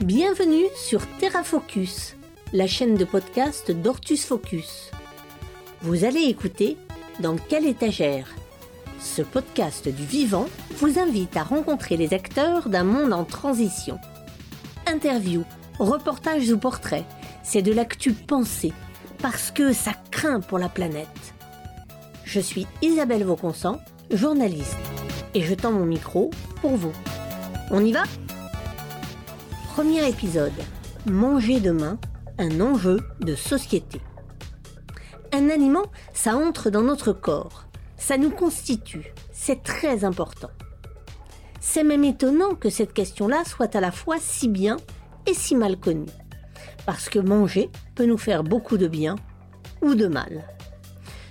Bienvenue sur TerraFocus, la chaîne de podcast d'Ortus Focus. Vous allez écouter Dans quelle étagère? Ce podcast du vivant vous invite à rencontrer les acteurs d'un monde en transition. Interviews, reportages ou portraits, c'est de l'actu pensée, parce que ça craint pour la planète. Je suis Isabelle Vauconsant, journaliste, et je tends mon micro pour vous. On y va? Premier épisode. Manger demain, un enjeu de société. Un aliment, ça entre dans notre corps. Ça nous constitue. C'est très important. C'est même étonnant que cette question-là soit à la fois si bien et si mal connue. Parce que manger peut nous faire beaucoup de bien ou de mal.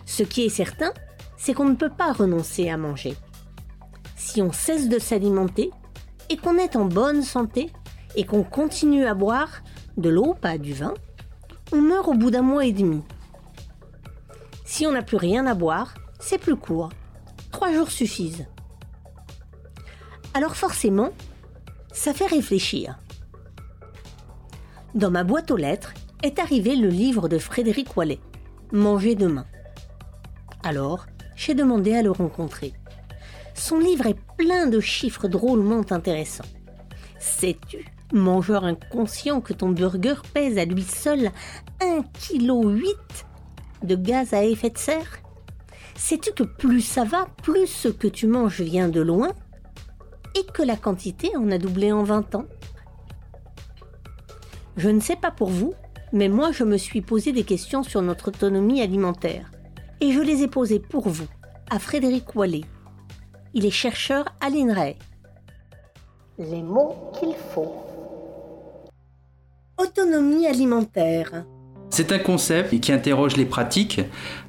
Ce qui est certain, c'est qu'on ne peut pas renoncer à manger. Si on cesse de s'alimenter et qu'on est en bonne santé et qu'on continue à boire de l'eau, pas du vin, on meurt au bout d'un mois et demi. Si on n'a plus rien à boire, c'est plus court. Trois jours suffisent. Alors forcément, ça fait réfléchir. Dans ma boîte aux lettres est arrivé le livre de Frédéric Wallet, Manger demain. Alors, j'ai demandé à le rencontrer. Son livre est plein de chiffres drôlement intéressants. Sais-tu, mangeur inconscient, que ton burger pèse à lui seul 1,8 kg de gaz à effet de serre? Sais-tu que plus ça va, plus ce que tu manges vient de loin et que la quantité en a doublé en 20 ans? Je ne sais pas pour vous, mais moi je me suis posé des questions sur notre autonomie alimentaire. Et je les ai posées pour vous, à Frédéric Wallet. Il est chercheur à l'INRAE. Les mots qu'il faut. Autonomie alimentaire. C'est un concept qui interroge les pratiques,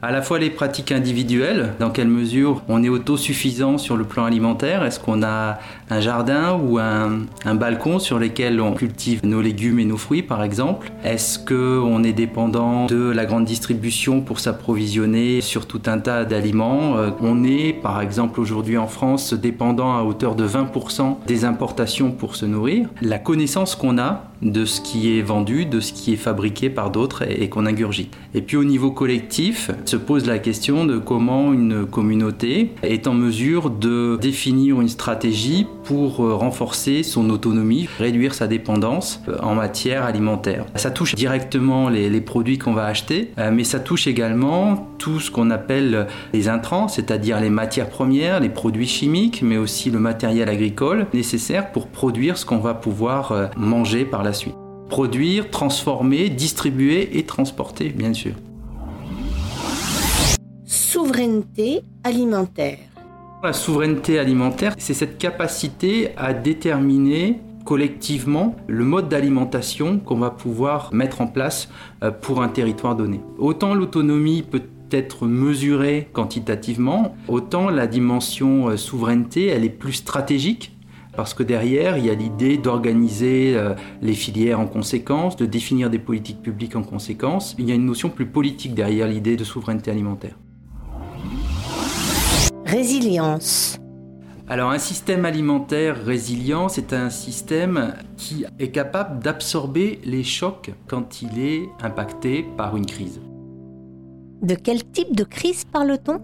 à la fois les pratiques individuelles, dans quelle mesure on est autosuffisant sur le plan alimentaire, est-ce qu'on a un jardin ou un, balcon sur lequel on cultive nos légumes et nos fruits par exemple, est-ce qu'on est dépendant de la grande distribution pour s'approvisionner sur tout un tas d'aliments, euh, on est par exemple aujourd'hui en France dépendant à hauteur de 20% des importations pour se nourrir, la connaissance qu'on a de ce qui est vendu, de ce qui est fabriqué par d'autres et, qu'on ingurgite. Et puis au niveau collectif, se pose la question de comment une communauté est en mesure de définir une stratégie pour euh, renforcer son autonomie, réduire sa dépendance euh, en matière alimentaire. Ça touche directement les, produits qu'on va acheter, euh, mais ça touche également tout ce qu'on appelle les intrants, c'est-à-dire les matières premières, les produits chimiques, mais aussi le matériel agricole nécessaire pour produire ce qu'on va pouvoir manger par la suite. Produire, transformer, distribuer et transporter, bien sûr. Souveraineté alimentaire. La souveraineté alimentaire, c'est cette capacité à déterminer collectivement le mode d'alimentation qu'on va pouvoir mettre en place euh, pour un territoire donné. Autant l'autonomie peut être mesurée quantitativement, autant la dimension euh, souveraineté, elle est plus stratégique parce que derrière, il y a l'idée d'organiser euh, les filières en conséquence, de définir des politiques publiques en conséquence. Il y a une notion plus politique derrière l'idée de souveraineté alimentaire. Résilience. Alors un système alimentaire résilient, c'est un système qui est capable d'absorber les chocs quand il est impacté par une crise. De quel type de crise parle-t-on?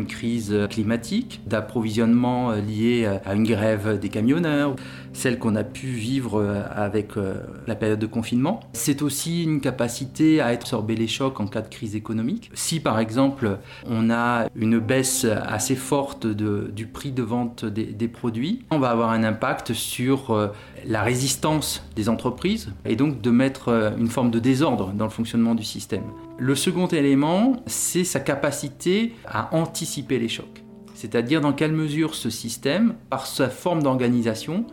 Une crise climatique, d'approvisionnement lié à une grève des camionneurs, celle qu'on a pu vivre avec euh, la période de confinement. C'est aussi une capacité à absorber les chocs en cas de crise économique. Si par exemple on a une baisse assez forte du prix de vente des, des, produits, on va avoir un impact sur euh, la résistance des entreprises et donc de mettre euh, une forme de désordre dans le fonctionnement du système. Le second élément, c'est sa capacité à anticiper les chocs. C'est-à-dire dans quelle mesure ce système, par sa forme d'organisation,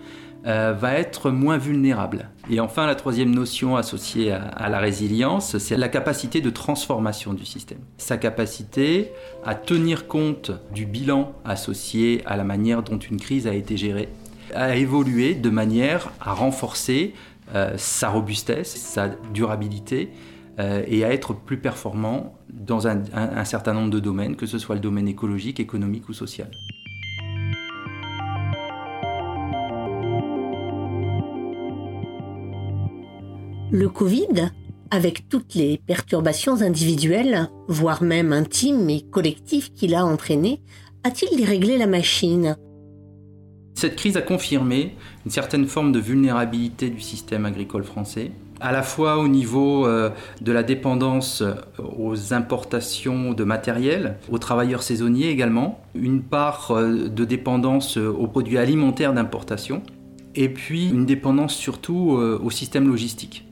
euh, va être moins vulnérable. Et enfin, la troisième notion associée à, la résilience, c'est la capacité de transformation du système. Sa capacité à tenir compte du bilan associé à la manière dont une crise a été gérée, à évoluer de manière à renforcer euh, sa robustesse, sa durabilité euh, et à être plus performant dans un, certain nombre de domaines, que ce soit le domaine écologique, économique ou social. Le Covid, avec toutes les perturbations individuelles, voire même intimes et collectives qu'il a entraînées, a-t-il déréglé la machine? Cette crise a confirmé une certaine forme de vulnérabilité du système agricole français, à la fois au niveau euh, de la dépendance euh, aux importations de matériel, aux travailleurs saisonniers également, une part euh, de dépendance aux produits alimentaires d'importation, et puis une dépendance surtout au système logistique.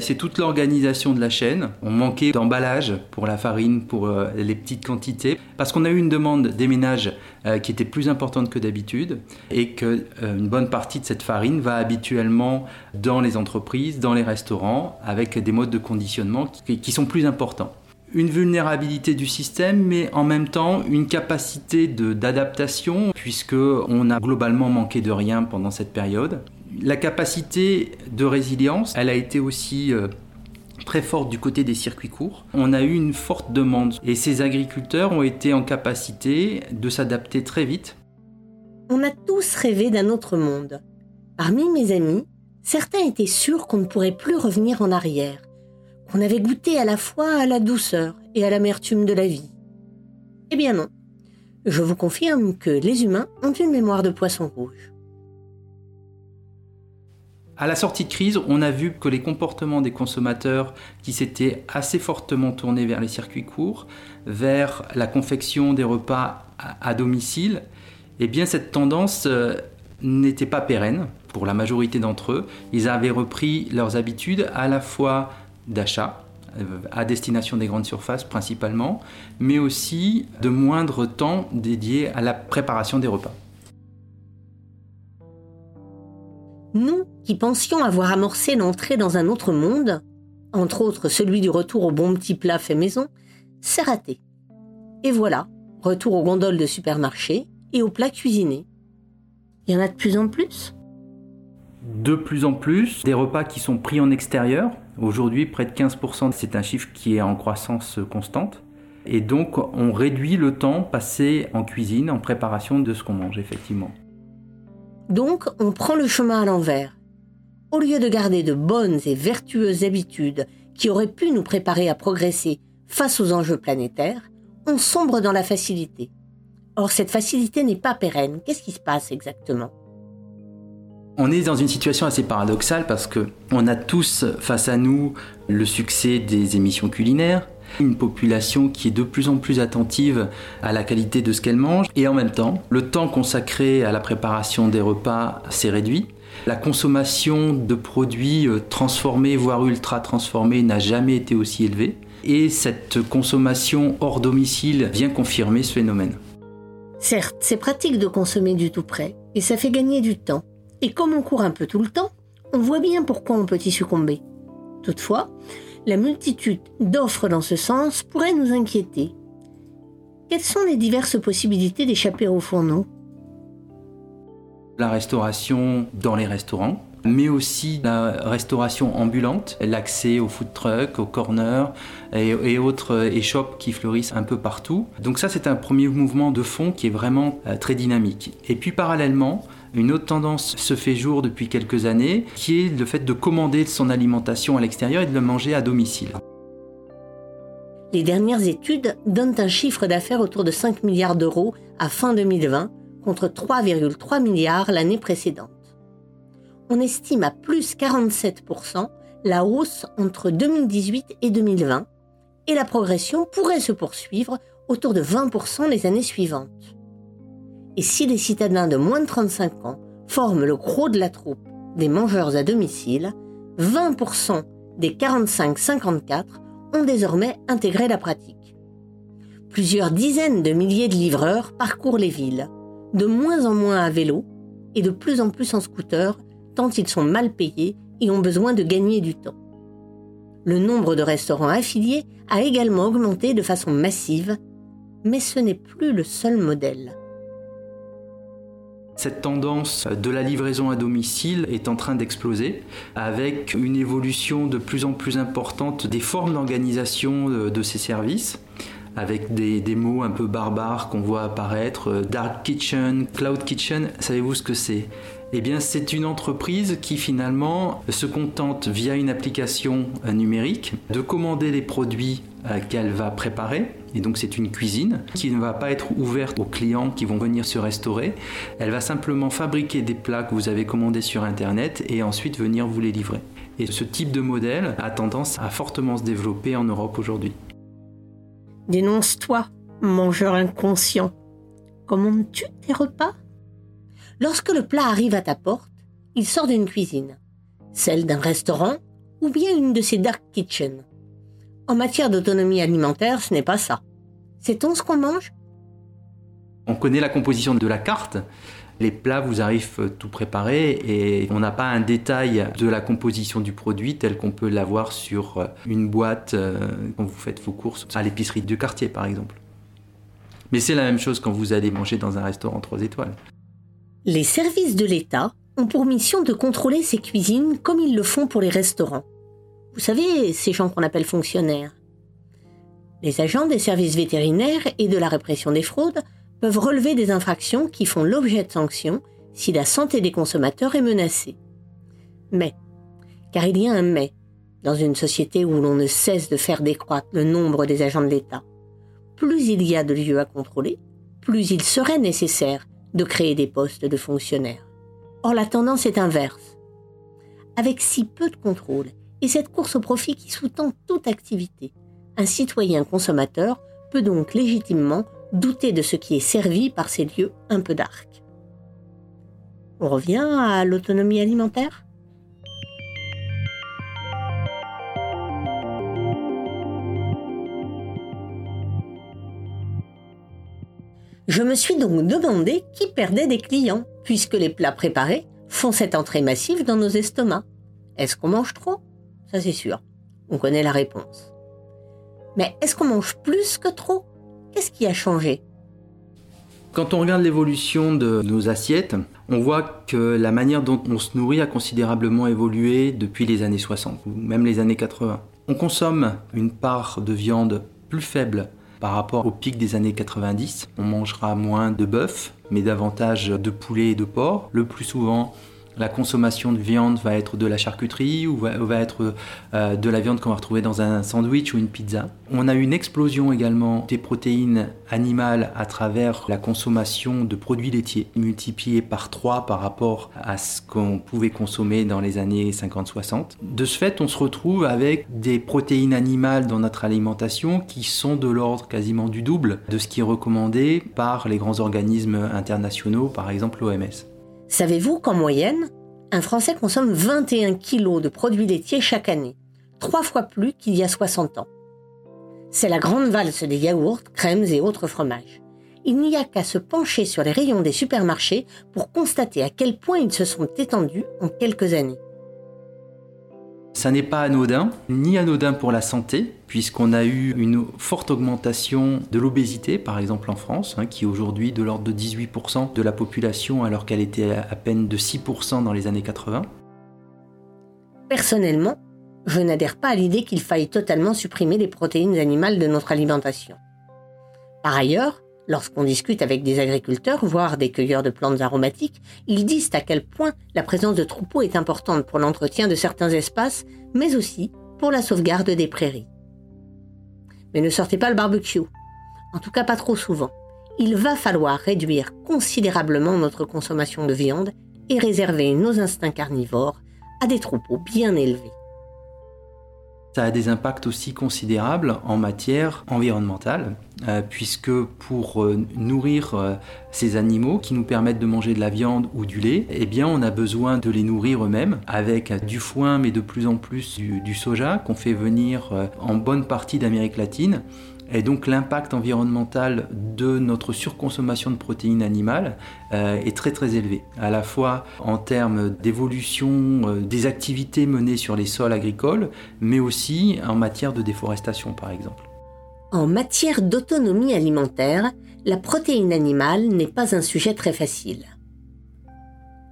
C'est toute l'organisation de la chaîne. On manquait d'emballage pour la farine, pour euh, les petites quantités, parce qu'on a eu une demande des ménages euh, qui était plus importante que d'habitude, et qu'une euh, bonne partie de cette farine va habituellement dans les entreprises, dans les restaurants, avec des modes de conditionnement qui, sont plus importants une vulnérabilité du système, mais en même temps une capacité d'adaptation, puisqu'on a globalement manqué de rien pendant cette période. La capacité de résilience, elle a été aussi euh, très forte du côté des circuits courts. On a eu une forte demande et ces agriculteurs ont été en capacité de s'adapter très vite. On a tous rêvé d'un autre monde. Parmi mes amis, certains étaient sûrs qu'on ne pourrait plus revenir en arrière, qu'on avait goûté à la fois à la douceur et à l'amertume de la vie. Eh bien non. Je vous confirme que les humains ont une mémoire de poisson rouge. À la sortie de crise, on a vu que les comportements des consommateurs qui s'étaient assez fortement tournés vers les circuits courts, vers la confection des repas à domicile, eh bien cette tendance euh, n'était pas pérenne pour la majorité d'entre eux. Ils avaient repris leurs habitudes à la fois d'achat, euh, à destination des grandes surfaces principalement, mais aussi de moindre temps dédié à la préparation des repas. Nous, qui pensions avoir amorcé l'entrée dans un autre monde, entre autres celui du retour au bon petit plat fait maison, c'est raté. Et voilà, retour aux gondoles de supermarché et aux plats cuisinés. Il y en a de plus en plus? De plus en plus, des repas qui sont pris en extérieur. Aujourd'hui, près de 15%, c'est un chiffre qui est en croissance constante. Et donc, on réduit le temps passé en cuisine, en préparation de ce qu'on mange, effectivement. Donc, on prend le chemin à l'envers. Au lieu de garder de bonnes et vertueuses habitudes qui auraient pu nous préparer à progresser face aux enjeux planétaires, on sombre dans la facilité. Or, cette facilité n'est pas pérenne. Qu'est-ce qui se passe exactement? On est dans une situation assez paradoxale parce que on a tous face à nous le succès des émissions culinaires, une population qui est de plus en plus attentive à la qualité de ce qu'elle mange et en même temps, le temps consacré à la préparation des repas s'est réduit. La consommation de produits euh, transformés, voire ultra transformés, n'a jamais été aussi élevée. Et cette consommation hors domicile vient confirmer ce phénomène. Certes, c'est pratique de consommer du tout près, et ça fait gagner du temps. Et comme on court un peu tout le temps, on voit bien pourquoi on peut y succomber. Toutefois, la multitude d'offres dans ce sens pourrait nous inquiéter. Quelles sont les diverses possibilités d'échapper au fourneau? La restauration dans les restaurants, mais aussi la restauration ambulante, l'accès aux food trucks, aux corners et, autres échoppes qui fleurissent un peu partout. Donc ça, c'est un premier mouvement de fond qui est vraiment euh, très dynamique. Et puis parallèlement, une autre tendance se fait jour depuis quelques années, qui est le fait de commander son alimentation à l'extérieur et de le manger à domicile. Les dernières études donnent un chiffre d'affaires autour de 5 milliards d'euros à fin 2020 contre 3,3 milliards l'année précédente. On estime à plus 47% la hausse entre 2018 et 2020 et la progression pourrait se poursuivre autour de 20% les années suivantes. Et si les citadins de moins de 35 ans forment le gros de la troupe des mangeurs à domicile, 20% des 45-54 ont désormais intégré la pratique. Plusieurs dizaines de milliers de livreurs parcourent les villes, de moins en moins à vélo et de plus en plus en scooter, tant ils sont mal payés et ont besoin de gagner du temps. Le nombre de restaurants affiliés a également augmenté de façon massive, mais ce n'est plus le seul modèle. Cette tendance de la livraison à domicile est en train d'exploser avec une évolution de plus en plus importante des formes d'organisation de, ces services avec des, des mots un peu barbares qu'on voit apparaître, euh, Dark Kitchen, Cloud Kitchen, savez-vous ce que c'est? Eh bien, c'est une entreprise qui finalement se contente via une application numérique de commander les produits euh, qu'elle va préparer. Et donc c'est une cuisine qui ne va pas être ouverte aux clients qui vont venir se restaurer. Elle va simplement fabriquer des plats que vous avez commandés sur Internet et ensuite venir vous les livrer. Et ce type de modèle a tendance à fortement se développer en Europe aujourd'hui. Dénonce-toi, mangeur inconscient. Commandes-tu tes repas? Lorsque le plat arrive à ta porte, il sort d'une cuisine, celle d'un restaurant ou bien une de ces dark kitchens. En matière d'autonomie alimentaire, ce n'est pas ça. Sait-on ce qu'on mange? On connaît la composition de la carte. Les plats vous arrivent tout préparés et on n'a pas un détail de la composition du produit tel qu'on peut l'avoir sur une boîte euh, quand vous faites vos courses à l'épicerie du quartier par exemple. Mais c'est la même chose quand vous allez manger dans un restaurant 3 étoiles. Les services de l'État ont pour mission de contrôler ces cuisines comme ils le font pour les restaurants. Vous savez, ces gens qu'on appelle fonctionnaires. Les agents des services vétérinaires et de la répression des fraudes peuvent relever des infractions qui font l'objet de sanctions si la santé des consommateurs est menacée. Mais, car il y a un mais, dans une société où l'on ne cesse de faire décroître le nombre des agents de l'État, plus il y a de lieux à contrôler, plus il serait nécessaire de créer des postes de fonctionnaires. Or, la tendance est inverse. Avec si peu de contrôle et cette course au profit qui sous-tend toute activité, un citoyen consommateur peut donc légitimement douter de ce qui est servi par ces lieux un peu d'arc. On revient à l'autonomie alimentaire? Je me suis donc demandé qui perdait des clients, puisque les plats préparés font cette entrée massive dans nos estomacs. Est-ce qu'on mange trop? Ça c'est sûr. On connaît la réponse. Mais est-ce qu'on mange plus que trop? Qu'est-ce qui a changé? Quand on regarde l'évolution de nos assiettes, on voit que la manière dont on se nourrit a considérablement évolué depuis les années 60 ou même les années 80. On consomme une part de viande plus faible par rapport au pic des années 90. On mangera moins de bœuf, mais davantage de poulet et de porc. Le plus souvent, la consommation de viande va être de la charcuterie ou va, être euh, de la viande qu'on va retrouver dans un sandwich ou une pizza. On a une explosion également des protéines animales à travers la consommation de produits laitiers, multipliée par 3 par rapport à ce qu'on pouvait consommer dans les années 50-60. De ce fait, on se retrouve avec des protéines animales dans notre alimentation qui sont de l'ordre quasiment du double de ce qui est recommandé par les grands organismes internationaux, par exemple l'OMS. Savez-vous qu'en moyenne, un Français consomme 21 kilos de produits laitiers chaque année, trois fois plus qu'il y a 60 ans? C'est la grande valse des yaourts, crèmes et autres fromages. Il n'y a qu'à se pencher sur les rayons des supermarchés pour constater à quel point ils se sont étendus en quelques années. Ça n'est pas anodin, ni anodin pour la santé, puisqu'on a eu une forte augmentation de l'obésité, par exemple en France, hein, qui est aujourd'hui de l'ordre de 18% de la population, alors qu'elle était à peine de 6% dans les années 80. Personnellement, je n'adhère pas à l'idée qu'il faille totalement supprimer les protéines animales de notre alimentation. Par ailleurs, Lorsqu'on discute avec des agriculteurs, voire des cueilleurs de plantes aromatiques, ils disent à quel point la présence de troupeaux est importante pour l'entretien de certains espaces, mais aussi pour la sauvegarde des prairies. Mais ne sortez pas le barbecue. En tout cas pas trop souvent. Il va falloir réduire considérablement notre consommation de viande et réserver nos instincts carnivores à des troupeaux bien élevés. Ça a des impacts aussi considérables en matière environnementale, euh, puisque pour euh, nourrir euh, ces animaux qui nous permettent de manger de la viande ou du lait, eh bien on a besoin de les nourrir eux-mêmes avec du foin, mais de plus en plus du soja qu'on fait venir en bonne partie d'Amérique latine et donc l'impact environnemental de notre surconsommation de protéines animales euh, est très très élevé, à la fois en termes d'évolution euh, des activités menées sur les sols agricoles, mais aussi en matière de déforestation par exemple. En matière d'autonomie alimentaire, la protéine animale n'est pas un sujet très facile.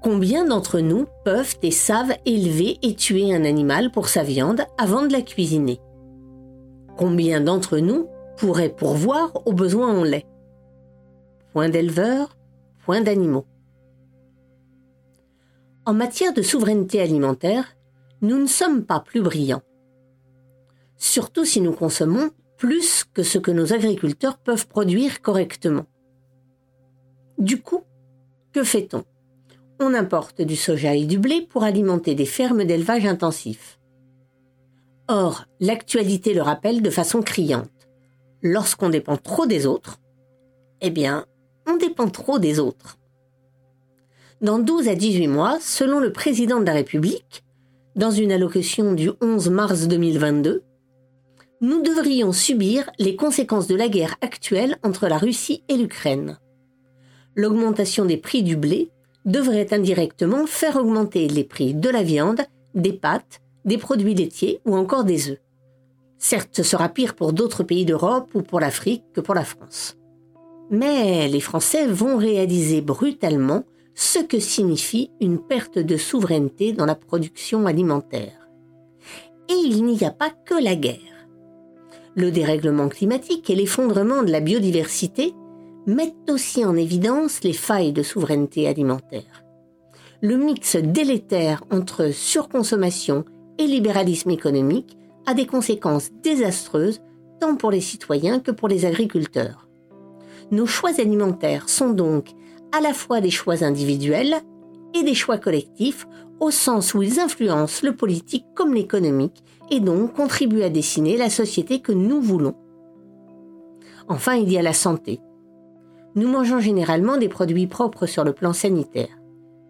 Combien d'entre nous peuvent et savent élever et tuer un animal pour sa viande avant de la cuisiner? Combien d'entre nous pourrait pourvoir aux besoins en lait. Point d'éleveurs, point d'animaux. En matière de souveraineté alimentaire, nous ne sommes pas plus brillants. Surtout si nous consommons plus que ce que nos agriculteurs peuvent produire correctement. Du coup, que fait-on? On importe du soja et du blé pour alimenter des fermes d'élevage intensif. Or, l'actualité le rappelle de façon criante. Lorsqu'on dépend trop des autres, eh bien, on dépend trop des autres. Dans 12 à 18 mois, selon le président de la République, dans une allocution du 11 mars 2022, nous devrions subir les conséquences de la guerre actuelle entre la Russie et l'Ukraine. L'augmentation des prix du blé devrait indirectement faire augmenter les prix de la viande, des pâtes, des produits laitiers ou encore des œufs. Certes, ce sera pire pour d'autres pays d'Europe ou pour l'Afrique que pour la France. Mais les Français vont réaliser brutalement ce que signifie une perte de souveraineté dans la production alimentaire. Et il n'y a pas que la guerre. Le dérèglement climatique et l'effondrement de la biodiversité mettent aussi en évidence les failles de souveraineté alimentaire. Le mix délétère entre surconsommation et libéralisme économique a des conséquences désastreuses tant pour les citoyens que pour les agriculteurs. Nos choix alimentaires sont donc à la fois des choix individuels et des choix collectifs au sens où ils influencent le politique comme l'économique et donc contribuent à dessiner la société que nous voulons. Enfin, il y a la santé. Nous mangeons généralement des produits propres sur le plan sanitaire.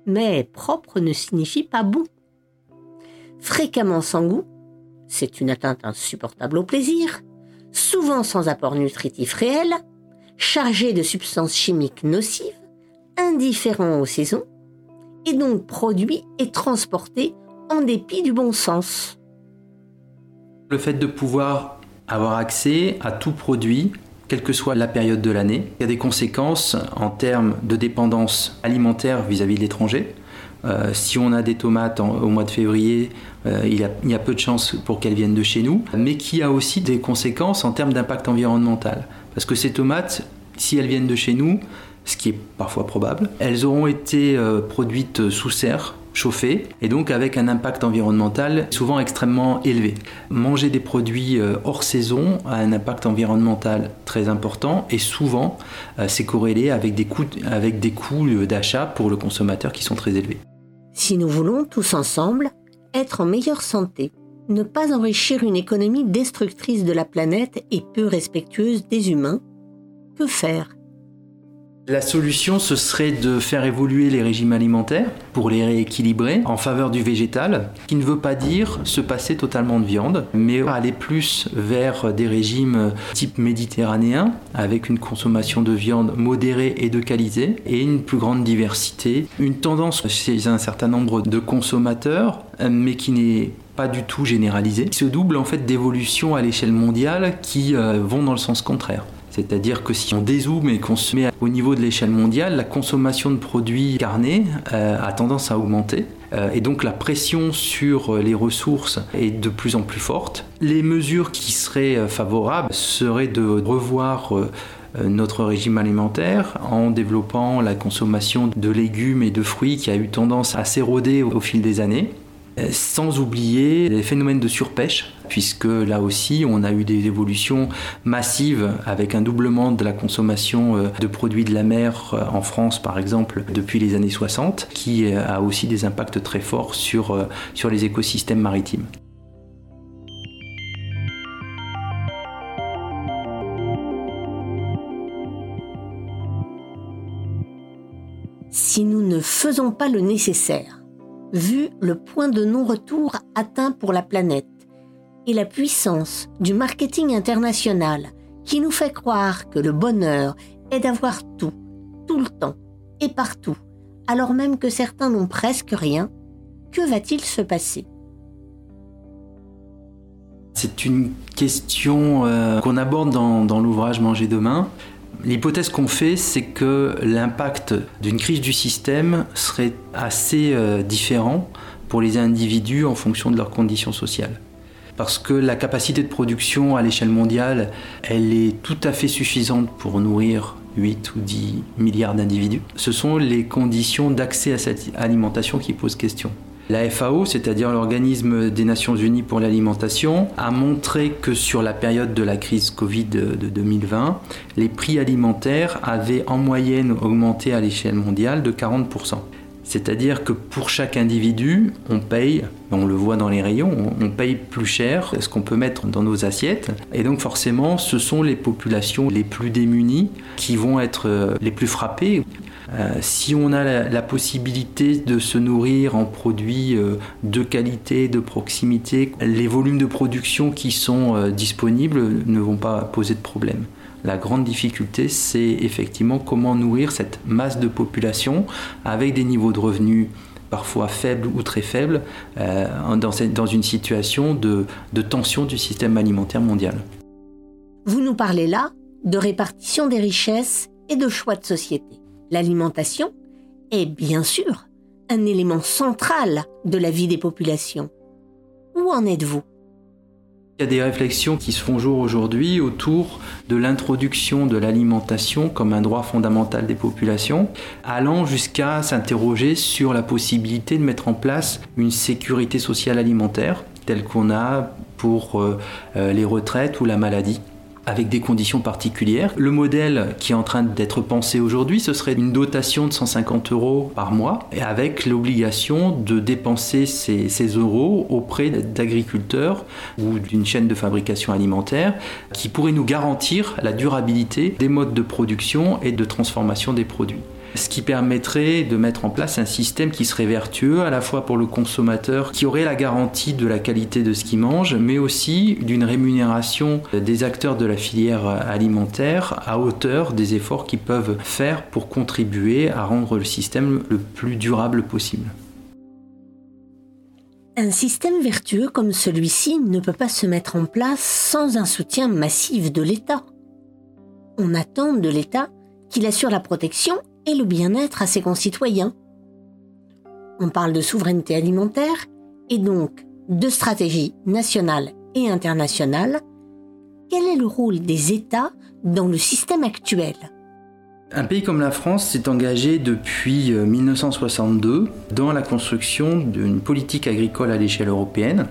Mais propre ne signifie pas bon. Fréquemment sans goût, c'est une atteinte insupportable au plaisir, souvent sans apport nutritif réel, chargé de substances chimiques nocives, indifférent aux saisons, et donc produit et transporté en dépit du bon sens. Le fait de pouvoir avoir accès à tout produit, quelle que soit la période de l'année, il a des conséquences en termes de dépendance alimentaire vis-à-vis de l'étranger. Euh, si on a des tomates au mois de février, euh, il, y a, peu de chances pour qu'elles viennent de chez nous, mais qui a aussi des conséquences en termes d'impact environnemental. Parce que ces tomates, si elles viennent de chez nous, ce qui est parfois probable. Elles auront été euh, produites sous serre, chauffées, et donc avec un impact environnemental souvent extrêmement élevé. Manger des produits euh, hors saison a un impact environnemental très important et souvent euh, c'est corrélé avec des coûts, avec des coûts d'achat pour le consommateur qui sont très élevés. Si nous voulons tous ensemble être en meilleure santé, ne pas enrichir une économie destructrice de la planète et peu respectueuse des humains, que faire? La solution, ce serait de faire évoluer les régimes alimentaires pour les rééquilibrer en faveur du végétal, qui ne veut pas dire se passer totalement de viande, mais aller plus vers des régimes type méditerranéen, avec une consommation de viande modérée et de qualité, et une plus grande diversité. Une tendance chez un certain nombre de consommateurs, mais qui n'est pas du tout généralisée, qui se double en fait d'évolutions à l'échelle mondiale qui euh, vont dans le sens contraire. C'est-à-dire que si on dézoome et qu'on se met au niveau de l'échelle mondiale, la consommation de produits carnés euh, a tendance à augmenter. Euh, et donc la pression sur les ressources est de plus en plus forte. Les mesures qui seraient euh, favorables seraient de revoir notre régime alimentaire en développant la consommation de légumes et de fruits qui a eu tendance à s'éroder au fil des années sans oublier les phénomènes de surpêche, puisque là aussi on a eu des évolutions massives avec un doublement de la consommation euh, de produits de la mer euh, en France par exemple depuis les années 60, qui euh, a aussi des impacts très forts sur les écosystèmes maritimes. Si nous ne faisons pas le nécessaire, vu le point de non-retour atteint pour la planète et la puissance du marketing international qui nous fait croire que le bonheur est d'avoir tout, tout le temps et partout, alors même que certains n'ont presque rien, que va-t-il se passer? C'est une question euh, qu'on aborde dans, dans l'ouvrage Manger demain. L'hypothèse qu'on fait, c'est que l'impact d'une crise du système serait assez euh, différent pour les individus en fonction de leurs conditions sociales. parce que la capacité de production à l'échelle mondiale, elle est tout à fait suffisante pour nourrir 8 ou 10 milliards d'individus. Ce sont les conditions d'accès à cette alimentation qui posent question. La FAO, c'est-à-dire l'organisme des Nations Unies pour l'alimentation, a montré que sur la période de la crise Covid de 2020, les prix alimentaires avaient en moyenne augmenté à l'échelle mondiale de 40%. C'est-à-dire que pour chaque individu, on paye, on le voit dans les rayons, on paye plus cher ce qu'on peut mettre dans nos assiettes. Et donc forcément, ce sont les populations les plus démunies qui vont être euh, les plus frappées. Euh, si on a la, possibilité de se nourrir en produits euh, de qualité, de proximité, les volumes de production qui sont euh, disponibles ne vont pas poser de problème. La grande difficulté, c'est effectivement comment nourrir cette masse de population avec des niveaux de revenus parfois faibles ou très faibles dans, une situation de tension du système alimentaire mondial. Vous nous parlez là de répartition des richesses et de choix de société. L'alimentation est bien sûr un élément central de la vie des populations. Où en êtes-vous? Il y a des réflexions qui se font jour aujourd'hui autour de l'introduction de l'alimentation comme un droit fondamental des populations, allant jusqu'à s'interroger sur la possibilité de mettre en place une sécurité sociale alimentaire telle qu'on a pour euh, euh, les retraites ou la maladie avec des conditions particulières. Le modèle qui est en train d'être pensé aujourd'hui, ce serait une dotation de 150 euros par mois, et avec l'obligation de dépenser ces, ces euros auprès d'agriculteurs ou d'une chaîne de fabrication alimentaire qui pourrait nous garantir la durabilité des modes de production et de transformation des produits ce qui permettrait de mettre en place un système qui serait vertueux à la fois pour le consommateur qui aurait la garantie de la qualité de ce qu'il mange, mais aussi d'une rémunération des acteurs de la filière alimentaire à hauteur des efforts qu'ils peuvent faire pour contribuer à rendre le système le plus durable possible. Un système vertueux comme celui-ci ne peut pas se mettre en place sans un soutien massif de l'État. On attend de l'État qu'il assure la protection et le bien-être à ses concitoyens. On parle de souveraineté alimentaire et donc de stratégie nationale et internationale. Quel est le rôle des États dans le système actuel? Un pays comme la France s'est engagé depuis 1962 euh, dans la construction d'une politique agricole à l'échelle européenne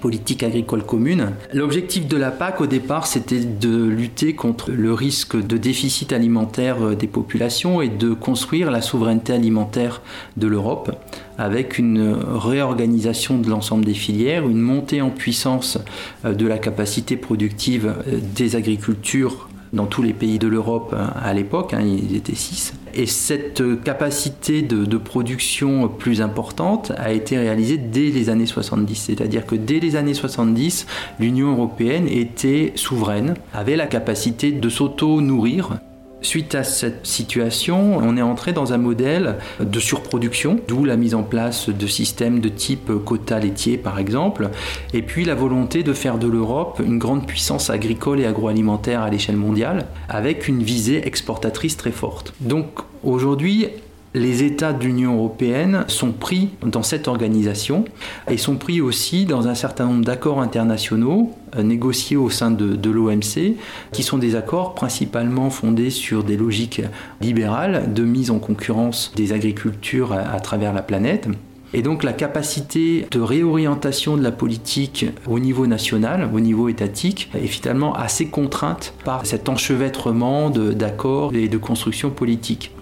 politique agricole commune. L'objectif de la PAC au départ, c'était de lutter contre le risque de déficit alimentaire euh, des populations et de construire la souveraineté alimentaire de l'Europe avec une réorganisation de l'ensemble des filières, une montée en puissance euh, de la capacité productive euh, des agricultures dans tous les pays de l'Europe hein, à l'époque, hein, ils étaient six. Et cette capacité de, production plus importante a été réalisée dès les années 70. C'est-à-dire que dès les années 70, l'Union européenne était souveraine, avait la capacité de s'auto-nourrir Suite à cette situation, on est entré dans un modèle de surproduction, d'où la mise en place de systèmes de type quota laitier par exemple, et puis la volonté de faire de l'Europe une grande puissance agricole et agroalimentaire à l'échelle mondiale, avec une visée exportatrice très forte. Donc aujourd'hui, les États de l'Union européenne sont pris dans cette organisation et sont pris aussi dans un certain nombre d'accords internationaux euh, négociés au sein de, l'OMC, qui sont des accords principalement fondés sur des logiques libérales de mise en concurrence des agricultures à, travers la planète. Et donc la capacité de réorientation de la politique au niveau national, au niveau étatique, est finalement assez contrainte par cet enchevêtrement d'accords et de construction politique.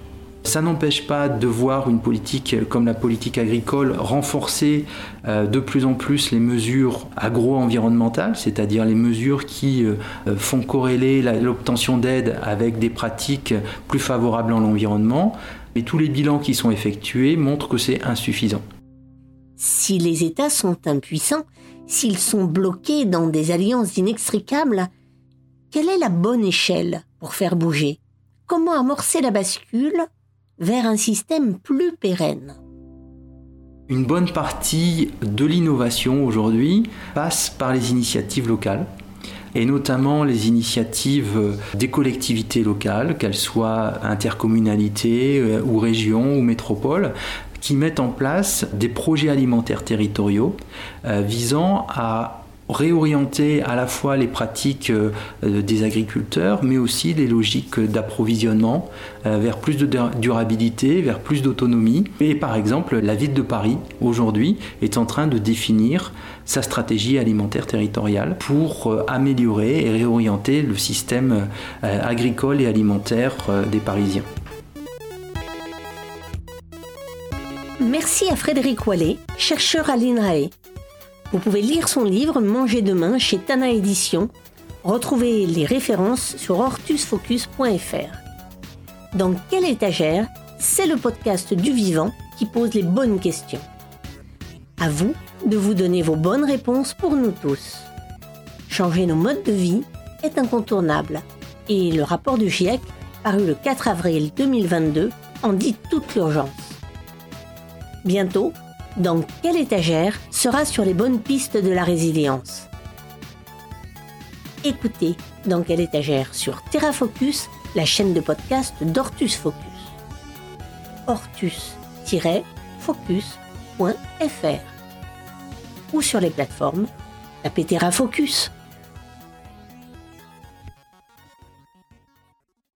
Ça n'empêche pas de voir une politique comme la politique agricole renforcer euh, de plus en plus les mesures agro-environnementales, c'est-à-dire les mesures qui euh, font corréler l'obtention d'aide avec des pratiques plus favorables à l'environnement. Mais tous les bilans qui sont effectués montrent que c'est insuffisant. Si les États sont impuissants, s'ils sont bloqués dans des alliances inextricables, quelle est la bonne échelle pour faire bouger? Comment amorcer la bascule? Vers un système plus pérenne. Une bonne partie de l'innovation aujourd'hui passe par les initiatives locales et notamment les initiatives des collectivités locales, qu'elles soient intercommunalités euh, ou régions ou métropoles, qui mettent en place des projets alimentaires territoriaux euh, visant à réorienter à la fois les pratiques euh, des agriculteurs, mais aussi les logiques d'approvisionnement euh, vers plus de durabilité, vers plus d'autonomie. Et par exemple, la ville de Paris, aujourd'hui, est en train de définir sa stratégie alimentaire territoriale pour euh, améliorer et réorienter le système agricole et alimentaire des Parisiens. Merci à Frédéric Wallet, chercheur à l'INRAE. Vous pouvez lire son livre Manger demain chez Tana Édition. Retrouvez les références sur hortusfocus.fr. Dans quelle étagère C'est le podcast du vivant qui pose les bonnes questions. À vous de vous donner vos bonnes réponses pour nous tous. Changer nos modes de vie est incontournable et le rapport du GIEC, paru le 4 avril 2022, en dit toute l'urgence. Bientôt, dans quelle étagère sera sur les bonnes pistes de la résilience Écoutez dans quelle étagère sur TerraFocus, la chaîne de podcast d'Ortus Focus. Ortus-focus.fr ou sur les plateformes tapez TerraFocus.